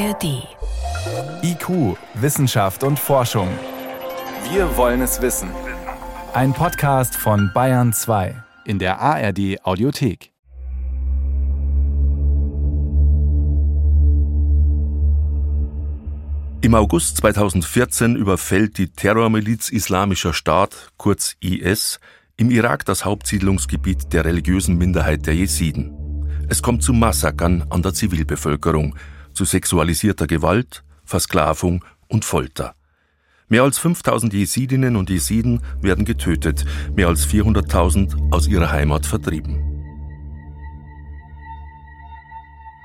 ARD. IQ, Wissenschaft und Forschung. Wir wollen es wissen. Ein Podcast von Bayern 2 in der ARD Audiothek. Im August 2014 überfällt die Terrormiliz Islamischer Staat, kurz IS, im Irak das Hauptsiedlungsgebiet der religiösen Minderheit der Jesiden. Es kommt zu Massakern an der Zivilbevölkerung, zu sexualisierter Gewalt, Versklavung und Folter. Mehr als 5000 Jesidinnen und Jesiden werden getötet, mehr als 400.000 aus ihrer Heimat vertrieben.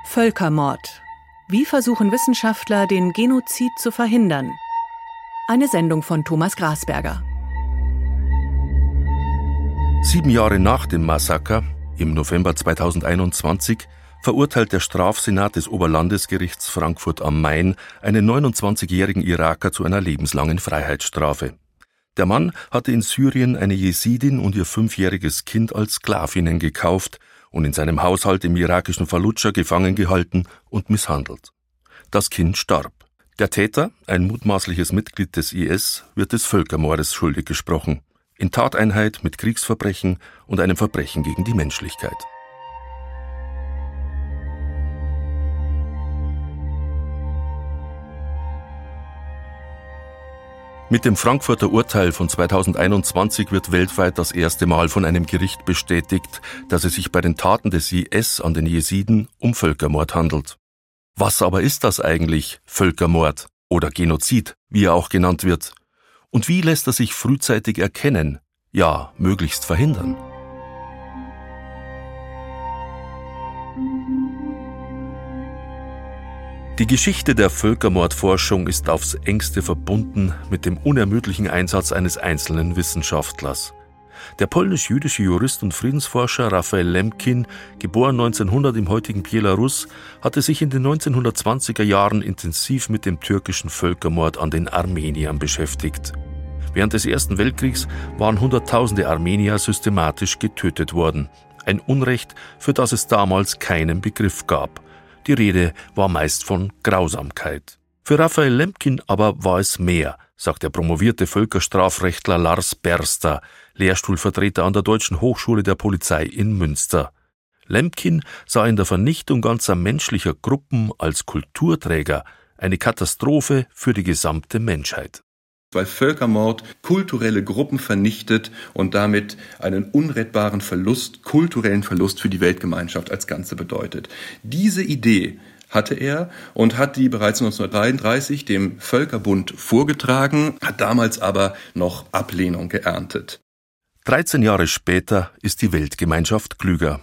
Völkermord. Wie versuchen Wissenschaftler, den Genozid zu verhindern? Eine Sendung von Thomas Grasberger. Sieben Jahre nach dem Massaker, im November 2021, verurteilt der Strafsenat des Oberlandesgerichts Frankfurt am Main einen 29-jährigen Iraker zu einer lebenslangen Freiheitsstrafe. Der Mann hatte in Syrien eine Jesidin und ihr fünfjähriges Kind als Sklavinnen gekauft und in seinem Haushalt im irakischen Fallujah gefangen gehalten und misshandelt. Das Kind starb. Der Täter, ein mutmaßliches Mitglied des IS, wird des Völkermordes schuldig gesprochen, in Tateinheit mit Kriegsverbrechen und einem Verbrechen gegen die Menschlichkeit. Mit dem Frankfurter Urteil von 2021 wird weltweit das erste Mal von einem Gericht bestätigt, dass es sich bei den Taten des IS an den Jesiden um Völkermord handelt. Was aber ist das eigentlich, Völkermord oder Genozid, wie er auch genannt wird? Und wie lässt er sich frühzeitig erkennen, ja, möglichst verhindern? Die Geschichte der Völkermordforschung ist aufs engste verbunden mit dem unermüdlichen Einsatz eines einzelnen Wissenschaftlers. Der polnisch-jüdische Jurist und Friedensforscher Raphael Lemkin, geboren 1900 im heutigen Belarus, hatte sich in den 1920er Jahren intensiv mit dem türkischen Völkermord an den Armeniern beschäftigt. Während des Ersten Weltkriegs waren Hunderttausende Armenier systematisch getötet worden. Ein Unrecht, für das es damals keinen Begriff gab. Die Rede war meist von Grausamkeit. Für Raphael Lemkin aber war es mehr, sagt der promovierte Völkerstrafrechtler Lars Berster, Lehrstuhlvertreter an der Deutschen Hochschule der Polizei in Münster. Lemkin sah in der Vernichtung ganzer menschlicher Gruppen als Kulturträger eine Katastrophe für die gesamte Menschheit weil Völkermord kulturelle Gruppen vernichtet und damit einen unrettbaren Verlust, kulturellen Verlust für die Weltgemeinschaft als Ganze bedeutet. Diese Idee hatte er und hat die bereits 1933 dem Völkerbund vorgetragen, hat damals aber noch Ablehnung geerntet. 13 Jahre später ist die Weltgemeinschaft klüger.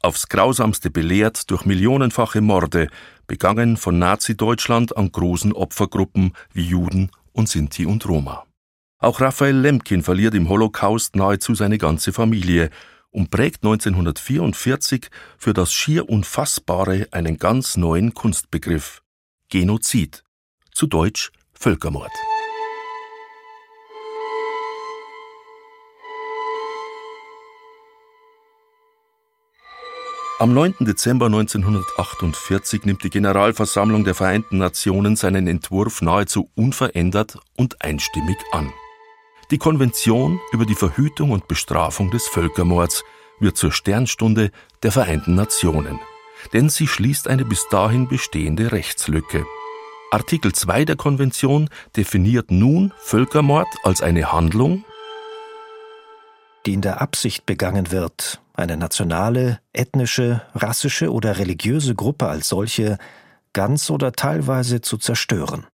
Aufs grausamste belehrt durch millionenfache Morde, begangen von Nazi-Deutschland an großen Opfergruppen wie Juden und Sinti und Roma. Auch Raphael Lemkin verliert im Holocaust nahezu seine ganze Familie und prägt 1944 für das schier Unfassbare einen ganz neuen Kunstbegriff Genozid, zu Deutsch Völkermord. Am 9. Dezember 1948 nimmt die Generalversammlung der Vereinten Nationen seinen Entwurf nahezu unverändert und einstimmig an. Die Konvention über die Verhütung und Bestrafung des Völkermords wird zur Sternstunde der Vereinten Nationen, denn sie schließt eine bis dahin bestehende Rechtslücke. Artikel 2 der Konvention definiert nun Völkermord als eine Handlung, die in der Absicht begangen wird, eine nationale, ethnische, rassische oder religiöse Gruppe als solche ganz oder teilweise zu zerstören.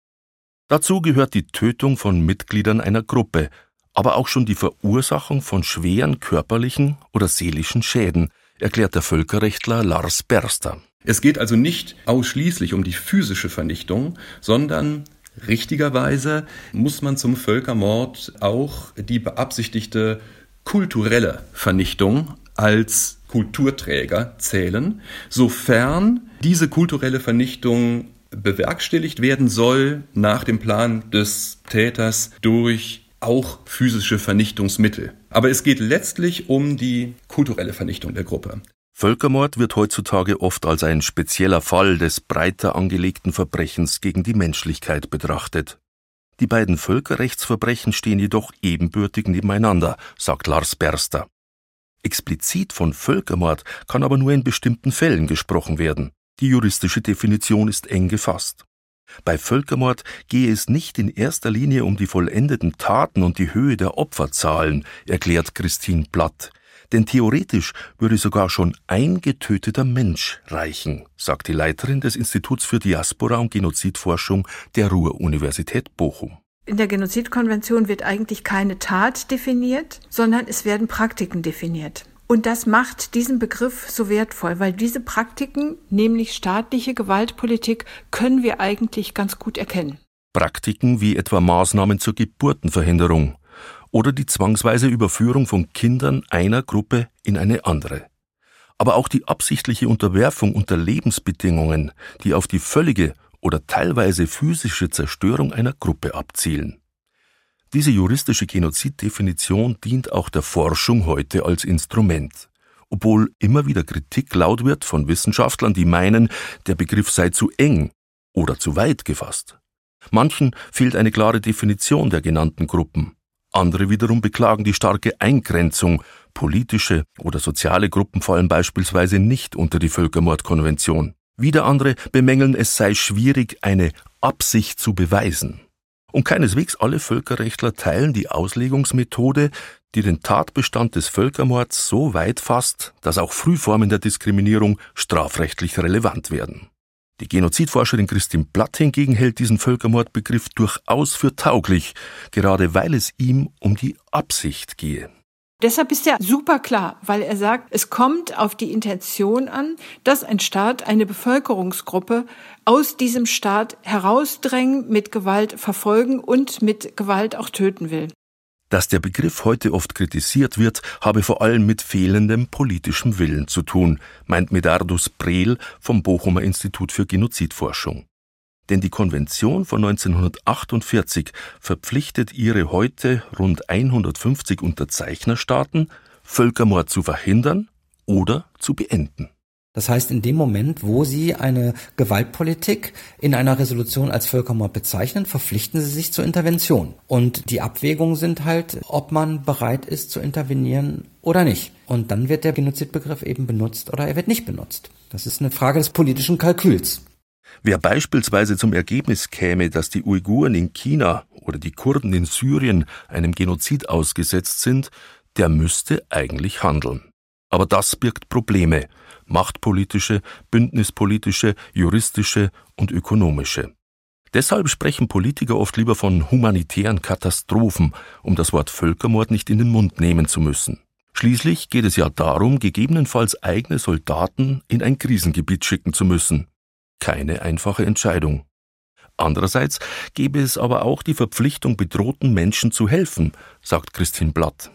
Dazu gehört die Tötung von Mitgliedern einer Gruppe, aber auch schon die Verursachung von schweren körperlichen oder seelischen Schäden, erklärt der Völkerrechtler Lars Berster. Es geht also nicht ausschließlich um die physische Vernichtung, sondern richtigerweise muss man zum Völkermord auch die beabsichtigte kulturelle Vernichtung als Kulturträger zählen, sofern diese kulturelle Vernichtung bewerkstelligt werden soll nach dem Plan des Täters durch auch physische Vernichtungsmittel. Aber es geht letztlich um die kulturelle Vernichtung der Gruppe. Völkermord wird heutzutage oft als ein spezieller Fall des breiter angelegten Verbrechens gegen die Menschlichkeit betrachtet. Die beiden Völkerrechtsverbrechen stehen jedoch ebenbürtig nebeneinander, sagt Lars Berster. Explizit von Völkermord kann aber nur in bestimmten Fällen gesprochen werden. Die juristische Definition ist eng gefasst. Bei Völkermord gehe es nicht in erster Linie um die vollendeten Taten und die Höhe der Opferzahlen, erklärt Christine Blatt. Denn theoretisch würde sogar schon ein getöteter Mensch reichen, sagt die Leiterin des Instituts für Diaspora und Genozidforschung der Ruhr-Universität Bochum. In der Genozidkonvention wird eigentlich keine Tat definiert, sondern es werden Praktiken definiert. Und das macht diesen Begriff so wertvoll, weil diese Praktiken, nämlich staatliche Gewaltpolitik, können wir eigentlich ganz gut erkennen. Praktiken wie etwa Maßnahmen zur Geburtenverhinderung, oder die zwangsweise Überführung von Kindern einer Gruppe in eine andere. Aber auch die absichtliche Unterwerfung unter Lebensbedingungen, die auf die völlige oder teilweise physische Zerstörung einer Gruppe abzielen. Diese juristische Genoziddefinition dient auch der Forschung heute als Instrument, obwohl immer wieder Kritik laut wird von Wissenschaftlern, die meinen, der Begriff sei zu eng oder zu weit gefasst. Manchen fehlt eine klare Definition der genannten Gruppen. Andere wiederum beklagen die starke Eingrenzung. Politische oder soziale Gruppen fallen beispielsweise nicht unter die Völkermordkonvention. Wieder andere bemängeln, es sei schwierig, eine Absicht zu beweisen. Und keineswegs alle Völkerrechtler teilen die Auslegungsmethode, die den Tatbestand des Völkermords so weit fasst, dass auch Frühformen der Diskriminierung strafrechtlich relevant werden. Die Genozidforscherin Christine Blatt hingegen hält diesen Völkermordbegriff durchaus für tauglich, gerade weil es ihm um die Absicht gehe. Deshalb ist er super klar, weil er sagt, es kommt auf die Intention an, dass ein Staat eine Bevölkerungsgruppe aus diesem Staat herausdrängen, mit Gewalt verfolgen und mit Gewalt auch töten will. Dass der Begriff heute oft kritisiert wird, habe vor allem mit fehlendem politischem Willen zu tun, meint Medardus Breel vom Bochumer Institut für Genozidforschung. Denn die Konvention von 1948 verpflichtet ihre heute rund 150 Unterzeichnerstaaten, Völkermord zu verhindern oder zu beenden. Das heißt, in dem Moment, wo Sie eine Gewaltpolitik in einer Resolution als Völkermord bezeichnen, verpflichten Sie sich zur Intervention. Und die Abwägungen sind halt, ob man bereit ist zu intervenieren oder nicht. Und dann wird der Genozidbegriff eben benutzt oder er wird nicht benutzt. Das ist eine Frage des politischen Kalküls. Wer beispielsweise zum Ergebnis käme, dass die Uiguren in China oder die Kurden in Syrien einem Genozid ausgesetzt sind, der müsste eigentlich handeln. Aber das birgt Probleme, machtpolitische, bündnispolitische, juristische und ökonomische. Deshalb sprechen Politiker oft lieber von humanitären Katastrophen, um das Wort Völkermord nicht in den Mund nehmen zu müssen. Schließlich geht es ja darum, gegebenenfalls eigene Soldaten in ein Krisengebiet schicken zu müssen. Keine einfache Entscheidung. Andererseits gäbe es aber auch die Verpflichtung, bedrohten Menschen zu helfen, sagt Christine Blatt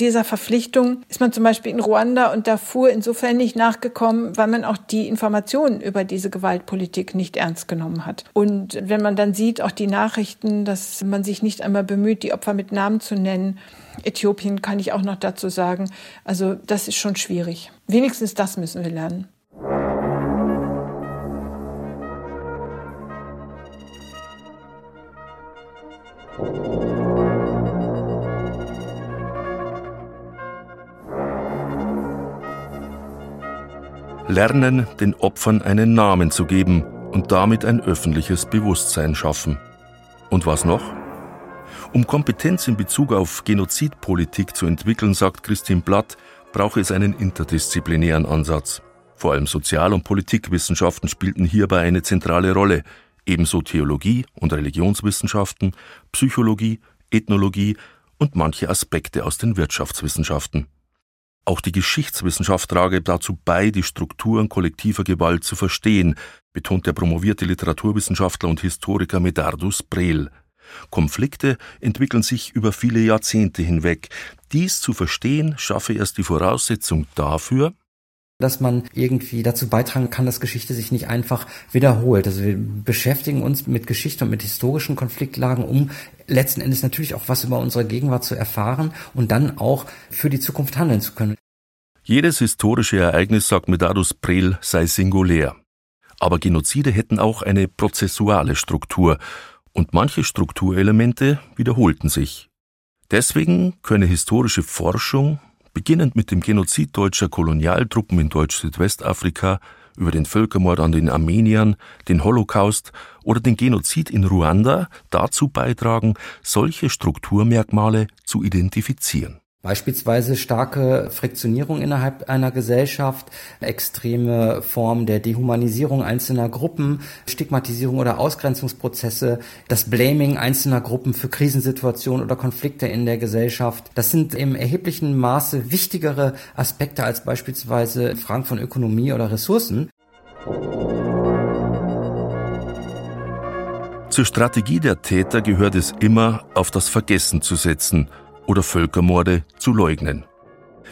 dieser Verpflichtung ist man zum Beispiel in Ruanda und Darfur insofern nicht nachgekommen, weil man auch die Informationen über diese Gewaltpolitik nicht ernst genommen hat. Und wenn man dann sieht, auch die Nachrichten, dass man sich nicht einmal bemüht, die Opfer mit Namen zu nennen, Äthiopien kann ich auch noch dazu sagen, also das ist schon schwierig. Wenigstens das müssen wir lernen. Lernen, den Opfern einen Namen zu geben und damit ein öffentliches Bewusstsein schaffen. Und was noch? Um Kompetenz in Bezug auf Genozidpolitik zu entwickeln, sagt Christine Blatt, brauche es einen interdisziplinären Ansatz. Vor allem Sozial- und Politikwissenschaften spielten hierbei eine zentrale Rolle, ebenso Theologie und Religionswissenschaften, Psychologie, Ethnologie und manche Aspekte aus den Wirtschaftswissenschaften. Auch die Geschichtswissenschaft trage dazu bei, die Strukturen kollektiver Gewalt zu verstehen, betont der promovierte Literaturwissenschaftler und Historiker Medardus Brel. Konflikte entwickeln sich über viele Jahrzehnte hinweg. Dies zu verstehen schaffe erst die Voraussetzung dafür, dass man irgendwie dazu beitragen kann, dass Geschichte sich nicht einfach wiederholt. Also wir beschäftigen uns mit Geschichte und mit historischen Konfliktlagen, um letzten Endes natürlich auch was über unsere Gegenwart zu erfahren und dann auch für die Zukunft handeln zu können. Jedes historische Ereignis, sagt Medardus Prel, sei singulär. Aber Genozide hätten auch eine prozessuale Struktur und manche Strukturelemente wiederholten sich. Deswegen könne historische Forschung, beginnend mit dem Genozid deutscher Kolonialtruppen in Deutsch-Südwestafrika, über den Völkermord an den Armeniern, den Holocaust oder den Genozid in Ruanda dazu beitragen, solche Strukturmerkmale zu identifizieren. Beispielsweise starke Friktionierung innerhalb einer Gesellschaft, extreme Formen der Dehumanisierung einzelner Gruppen, Stigmatisierung oder Ausgrenzungsprozesse, das Blaming einzelner Gruppen für Krisensituationen oder Konflikte in der Gesellschaft. Das sind im erheblichen Maße wichtigere Aspekte als beispielsweise Fragen von Ökonomie oder Ressourcen. Zur Strategie der Täter gehört es immer, auf das Vergessen zu setzen – oder Völkermorde zu leugnen.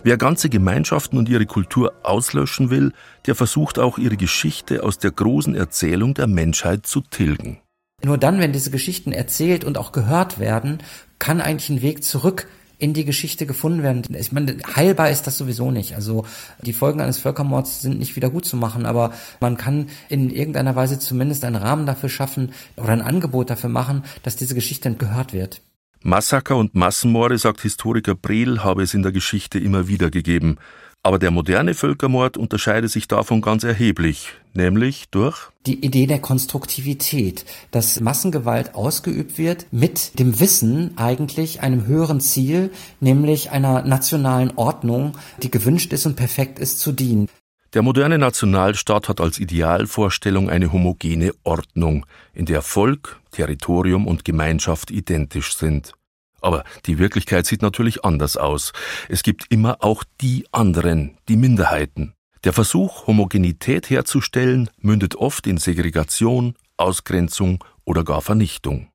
Wer ganze Gemeinschaften und ihre Kultur auslöschen will, der versucht auch ihre Geschichte aus der großen Erzählung der Menschheit zu tilgen. Nur dann, wenn diese Geschichten erzählt und auch gehört werden, kann eigentlich ein Weg zurück in die Geschichte gefunden werden. Ich meine, heilbar ist das sowieso nicht. Also die Folgen eines Völkermords sind nicht wieder gut zu machen, aber man kann in irgendeiner Weise zumindest einen Rahmen dafür schaffen oder ein Angebot dafür machen, dass diese Geschichte gehört wird. Massaker und Massenmorde, sagt Historiker Brehl, habe es in der Geschichte immer wieder gegeben. Aber der moderne Völkermord unterscheidet sich davon ganz erheblich, nämlich durch die Idee der Konstruktivität, dass Massengewalt ausgeübt wird mit dem Wissen eigentlich einem höheren Ziel, nämlich einer nationalen Ordnung, die gewünscht ist und perfekt ist zu dienen. Der moderne Nationalstaat hat als Idealvorstellung eine homogene Ordnung, in der Volk, Territorium und Gemeinschaft identisch sind. Aber die Wirklichkeit sieht natürlich anders aus. Es gibt immer auch die anderen, die Minderheiten. Der Versuch, Homogenität herzustellen, mündet oft in Segregation, Ausgrenzung oder gar Vernichtung.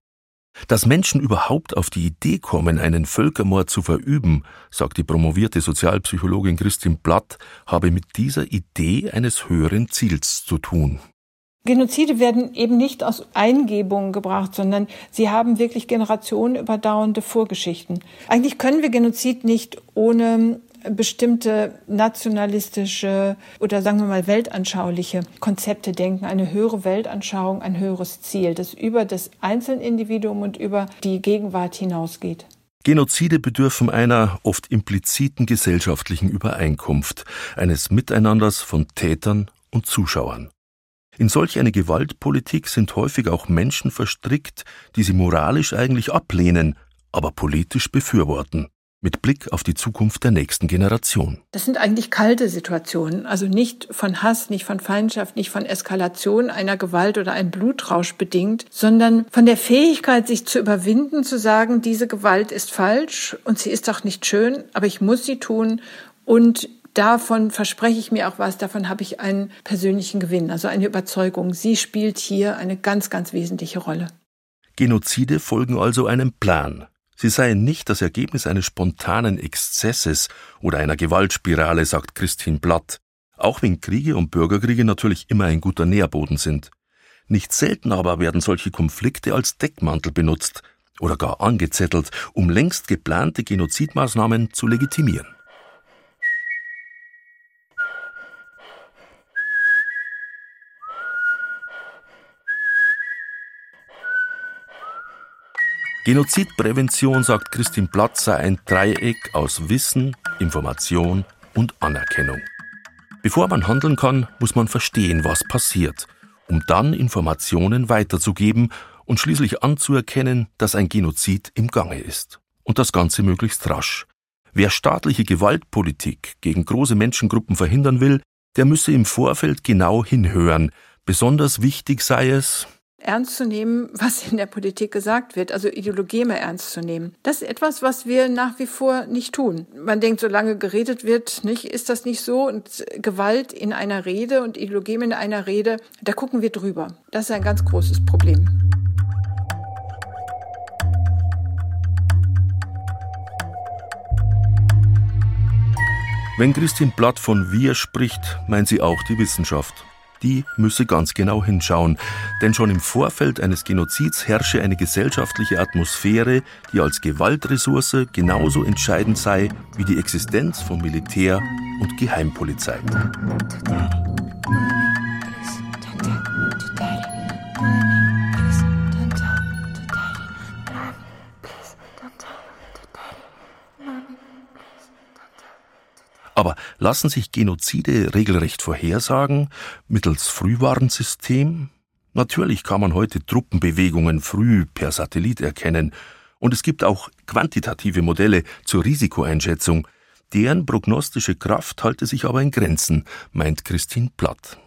Dass Menschen überhaupt auf die Idee kommen, einen Völkermord zu verüben, sagt die promovierte Sozialpsychologin Christine Blatt, habe mit dieser Idee eines höheren Ziels zu tun. Genozide werden eben nicht aus Eingebungen gebracht, sondern sie haben wirklich generationenüberdauernde Vorgeschichten. Eigentlich können wir Genozid nicht ohne bestimmte nationalistische oder sagen wir mal weltanschauliche Konzepte denken, eine höhere Weltanschauung, ein höheres Ziel, das über das Einzelindividuum und über die Gegenwart hinausgeht. Genozide bedürfen einer oft impliziten gesellschaftlichen Übereinkunft, eines Miteinanders von Tätern und Zuschauern. In solch eine Gewaltpolitik sind häufig auch Menschen verstrickt, die sie moralisch eigentlich ablehnen, aber politisch befürworten mit Blick auf die Zukunft der nächsten Generation. Das sind eigentlich kalte Situationen, also nicht von Hass, nicht von Feindschaft, nicht von Eskalation einer Gewalt oder einem Blutrausch bedingt, sondern von der Fähigkeit, sich zu überwinden, zu sagen, diese Gewalt ist falsch und sie ist auch nicht schön, aber ich muss sie tun und davon verspreche ich mir auch was, davon habe ich einen persönlichen Gewinn, also eine Überzeugung. Sie spielt hier eine ganz, ganz wesentliche Rolle. Genozide folgen also einem Plan, Sie seien nicht das Ergebnis eines spontanen Exzesses oder einer Gewaltspirale, sagt Christine Blatt, auch wenn Kriege und Bürgerkriege natürlich immer ein guter Nährboden sind. Nicht selten aber werden solche Konflikte als Deckmantel benutzt oder gar angezettelt, um längst geplante Genozidmaßnahmen zu legitimieren. Genozidprävention, sagt Christine Platz, sei ein Dreieck aus Wissen, Information und Anerkennung. Bevor man handeln kann, muss man verstehen, was passiert, um dann Informationen weiterzugeben und schließlich anzuerkennen, dass ein Genozid im Gange ist. Und das Ganze möglichst rasch. Wer staatliche Gewaltpolitik gegen große Menschengruppen verhindern will, der müsse im Vorfeld genau hinhören. Besonders wichtig sei es, ernst zu nehmen, was in der Politik gesagt wird, also Ideologie ernst zu nehmen. Das ist etwas, was wir nach wie vor nicht tun. Man denkt, solange geredet wird, nicht, ist das nicht so und Gewalt in einer Rede und Ideologie in einer Rede, da gucken wir drüber. Das ist ein ganz großes Problem. Wenn Christine Blatt von wir spricht, meint sie auch die Wissenschaft. Die müsse ganz genau hinschauen. Denn schon im Vorfeld eines Genozids herrsche eine gesellschaftliche Atmosphäre, die als Gewaltressource genauso entscheidend sei wie die Existenz von Militär und Geheimpolizei. Aber lassen sich Genozide regelrecht vorhersagen mittels Frühwarnsystem? Natürlich kann man heute Truppenbewegungen früh per Satellit erkennen. Und es gibt auch quantitative Modelle zur Risikoeinschätzung. Deren prognostische Kraft halte sich aber in Grenzen, meint Christine Platt.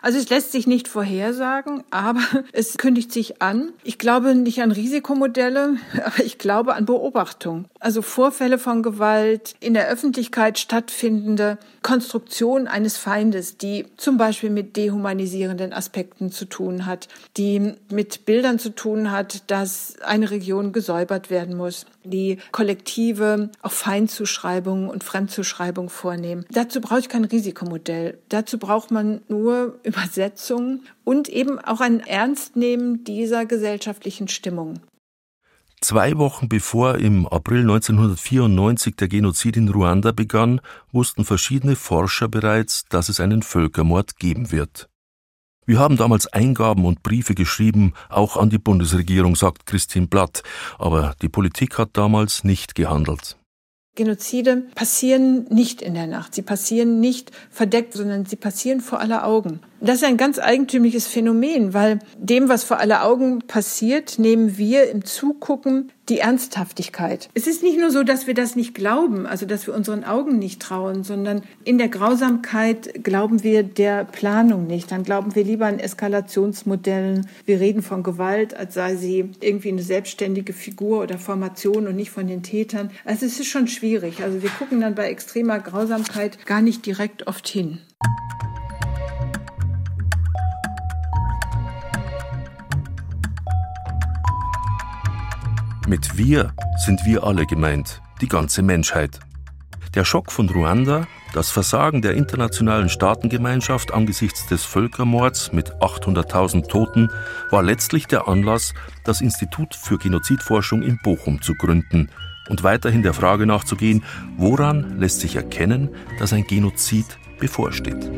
Also es lässt sich nicht vorhersagen, aber es kündigt sich an. Ich glaube nicht an Risikomodelle, aber ich glaube an Beobachtung. Also Vorfälle von Gewalt, in der Öffentlichkeit stattfindende Konstruktion eines Feindes, die zum Beispiel mit dehumanisierenden Aspekten zu tun hat, die mit Bildern zu tun hat, dass eine Region gesäubert werden muss, die kollektive auch Feindzuschreibungen und Fremdzuschreibungen vornehmen. Dazu brauche ich kein Risikomodell. Dazu braucht man nur Übersetzung und eben auch ein Ernstnehmen dieser gesellschaftlichen Stimmung. Zwei Wochen bevor im April 1994 der Genozid in Ruanda begann, wussten verschiedene Forscher bereits, dass es einen Völkermord geben wird. Wir haben damals Eingaben und Briefe geschrieben, auch an die Bundesregierung, sagt Christine Blatt, aber die Politik hat damals nicht gehandelt. Genozide passieren nicht in der Nacht. Sie passieren nicht verdeckt, sondern sie passieren vor aller Augen. Das ist ein ganz eigentümliches Phänomen, weil dem, was vor aller Augen passiert, nehmen wir im Zugucken die Ernsthaftigkeit. Es ist nicht nur so, dass wir das nicht glauben, also dass wir unseren Augen nicht trauen, sondern in der Grausamkeit glauben wir der Planung nicht. Dann glauben wir lieber an Eskalationsmodellen. Wir reden von Gewalt, als sei sie irgendwie eine selbstständige Figur oder Formation und nicht von den Tätern. Also es ist schon schwierig. Also wir gucken dann bei extremer Grausamkeit gar nicht direkt oft hin. Mit wir sind wir alle gemeint, die ganze Menschheit. Der Schock von Ruanda, das Versagen der internationalen Staatengemeinschaft angesichts des Völkermords mit 800.000 Toten war letztlich der Anlass, das Institut für Genozidforschung in Bochum zu gründen und weiterhin der Frage nachzugehen, woran lässt sich erkennen, dass ein Genozid bevorsteht.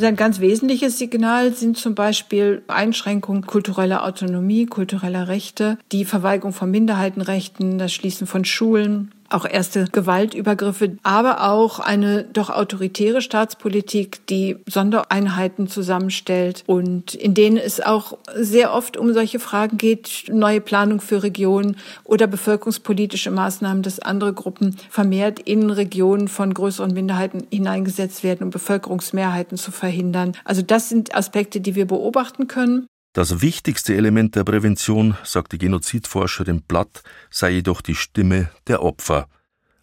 Ein ganz wesentliches Signal sind zum Beispiel Einschränkungen kultureller Autonomie, kultureller Rechte, die Verweigerung von Minderheitenrechten, das Schließen von Schulen, auch erste Gewaltübergriffe, aber auch eine doch autoritäre Staatspolitik, die Sondereinheiten zusammenstellt und in denen es auch sehr oft um solche Fragen geht, neue Planung für Regionen oder bevölkerungspolitische Maßnahmen, dass andere Gruppen vermehrt in Regionen von größeren Minderheiten hineingesetzt werden, um Bevölkerungsmehrheiten zu verhindern. Also das sind Aspekte, die wir beobachten können. Das wichtigste Element der Prävention, sagt die Genozidforscherin Blatt, sei jedoch die Stimme der Opfer.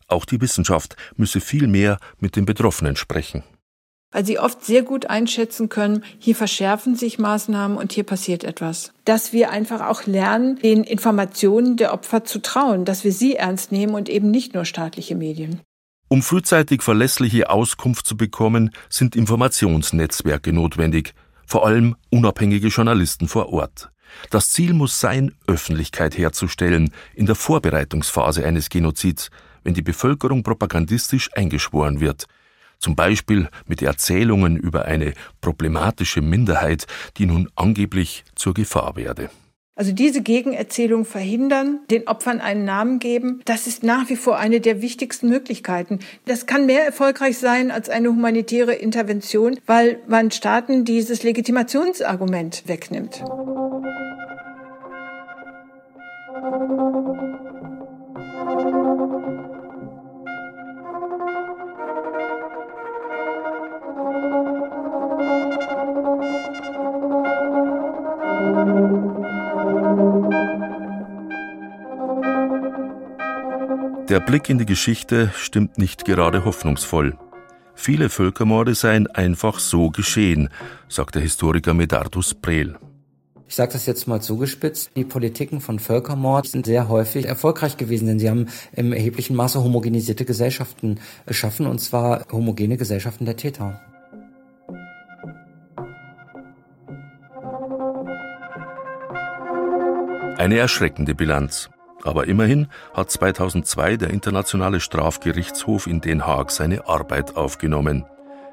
Auch die Wissenschaft müsse viel mehr mit den Betroffenen sprechen. Weil sie oft sehr gut einschätzen können, hier verschärfen sich Maßnahmen und hier passiert etwas. Dass wir einfach auch lernen, den Informationen der Opfer zu trauen, dass wir sie ernst nehmen und eben nicht nur staatliche Medien. Um frühzeitig verlässliche Auskunft zu bekommen, sind Informationsnetzwerke notwendig, vor allem unabhängige Journalisten vor Ort. Das Ziel muss sein, Öffentlichkeit herzustellen in der Vorbereitungsphase eines Genozids, wenn die Bevölkerung propagandistisch eingeschworen wird, zum Beispiel mit Erzählungen über eine problematische Minderheit, die nun angeblich zur Gefahr werde. Also diese Gegenerzählung verhindern, den Opfern einen Namen geben, das ist nach wie vor eine der wichtigsten Möglichkeiten. Das kann mehr erfolgreich sein als eine humanitäre Intervention, weil man Staaten dieses Legitimationsargument wegnimmt. Der Blick in die Geschichte stimmt nicht gerade hoffnungsvoll. Viele Völkermorde seien einfach so geschehen, sagt der Historiker Medardus Brel. Ich sage das jetzt mal zugespitzt. Die Politiken von Völkermord sind sehr häufig erfolgreich gewesen, denn sie haben im erheblichen Maße homogenisierte Gesellschaften geschaffen, und zwar homogene Gesellschaften der Täter. Eine erschreckende Bilanz. Aber immerhin hat 2002 der Internationale Strafgerichtshof in Den Haag seine Arbeit aufgenommen.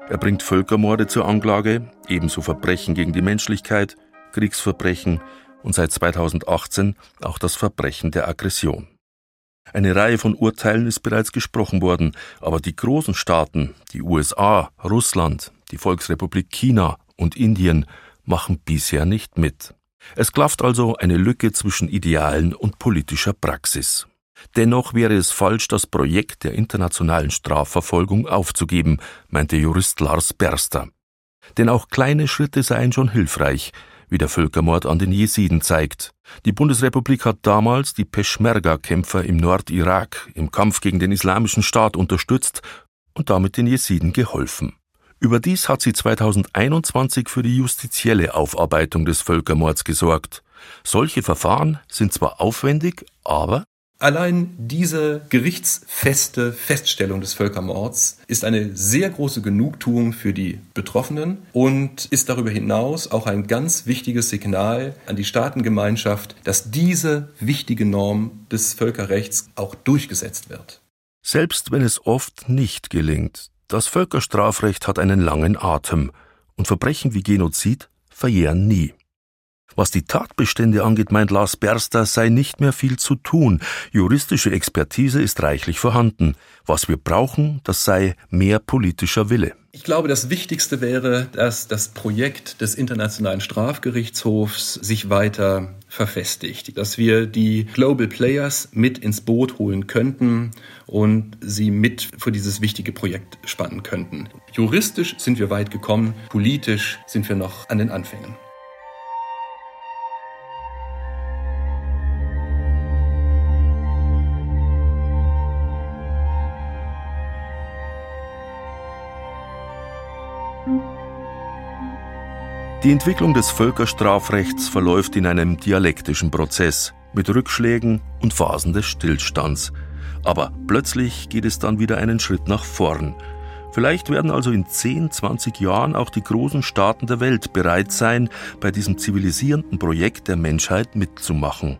Er bringt Völkermorde zur Anklage, ebenso Verbrechen gegen die Menschlichkeit, Kriegsverbrechen und seit 2018 auch das Verbrechen der Aggression. Eine Reihe von Urteilen ist bereits gesprochen worden, aber die großen Staaten, die USA, Russland, die Volksrepublik China und Indien, machen bisher nicht mit. Es klafft also eine Lücke zwischen Idealen und politischer Praxis. Dennoch wäre es falsch, das Projekt der internationalen Strafverfolgung aufzugeben, meinte Jurist Lars Berster. Denn auch kleine Schritte seien schon hilfreich, wie der Völkermord an den Jesiden zeigt. Die Bundesrepublik hat damals die Peschmerga-Kämpfer im Nordirak im Kampf gegen den Islamischen Staat unterstützt und damit den Jesiden geholfen. Überdies hat sie 2021 für die justizielle Aufarbeitung des Völkermords gesorgt. Solche Verfahren sind zwar aufwendig, aber Allein diese gerichtsfeste Feststellung des Völkermords ist eine sehr große Genugtuung für die Betroffenen und ist darüber hinaus auch ein ganz wichtiges Signal an die Staatengemeinschaft, dass diese wichtige Norm des Völkerrechts auch durchgesetzt wird. Selbst wenn es oft nicht gelingt, das Völkerstrafrecht hat einen langen Atem und Verbrechen wie Genozid verjähren nie. Was die Tatbestände angeht, meint Lars Berster, sei nicht mehr viel zu tun. Juristische Expertise ist reichlich vorhanden. Was wir brauchen, das sei mehr politischer Wille. Ich glaube, das Wichtigste wäre, dass das Projekt des Internationalen Strafgerichtshofs sich weiter verfestigt, dass wir die Global Players mit ins Boot holen könnten und sie mit für dieses wichtige Projekt spannen könnten. Juristisch sind wir weit gekommen, politisch sind wir noch an den Anfängen. Die Entwicklung des Völkerstrafrechts verläuft in einem dialektischen Prozess mit Rückschlägen und Phasen des Stillstands. Aber plötzlich geht es dann wieder einen Schritt nach vorn. Vielleicht werden also in 10, 20 Jahren auch die großen Staaten der Welt bereit sein, bei diesem zivilisierenden Projekt der Menschheit mitzumachen.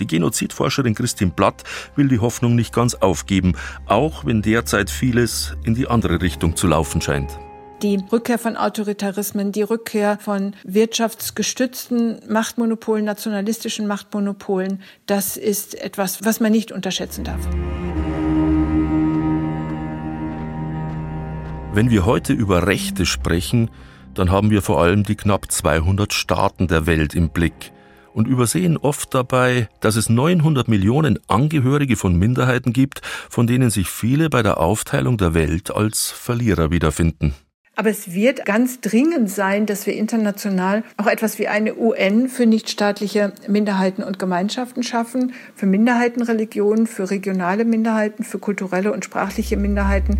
Die Genozidforscherin Christine Blatt will die Hoffnung nicht ganz aufgeben, auch wenn derzeit vieles in die andere Richtung zu laufen scheint die Rückkehr von Autoritarismen, die Rückkehr von wirtschaftsgestützten Machtmonopolen, nationalistischen Machtmonopolen, das ist etwas, was man nicht unterschätzen darf. Wenn wir heute über Rechte sprechen, dann haben wir vor allem die knapp 200 Staaten der Welt im Blick und übersehen oft dabei, dass es 900 Millionen Angehörige von Minderheiten gibt, von denen sich viele bei der Aufteilung der Welt als Verlierer wiederfinden. Aber es wird ganz dringend sein, dass wir international auch etwas wie eine UN für nichtstaatliche Minderheiten und Gemeinschaften schaffen, für Minderheitenreligionen, für regionale Minderheiten, für kulturelle und sprachliche Minderheiten.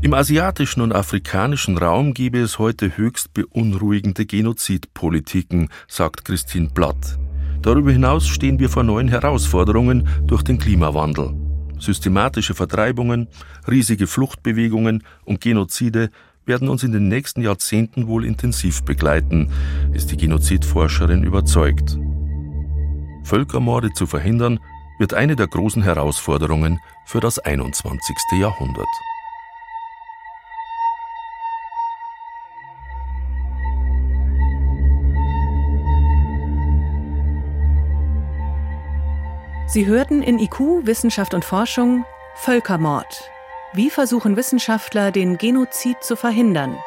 Im asiatischen und afrikanischen Raum gebe es heute höchst beunruhigende Genozidpolitiken, sagt Christine Blatt. Darüber hinaus stehen wir vor neuen Herausforderungen durch den Klimawandel. Systematische Vertreibungen, riesige Fluchtbewegungen und Genozide werden uns in den nächsten Jahrzehnten wohl intensiv begleiten, ist die Genozidforscherin überzeugt. Völkermorde zu verhindern, wird eine der großen Herausforderungen für das 21. Jahrhundert. Sie hörten in IQ Wissenschaft und Forschung Völkermord. Wie versuchen Wissenschaftler, den Genozid zu verhindern?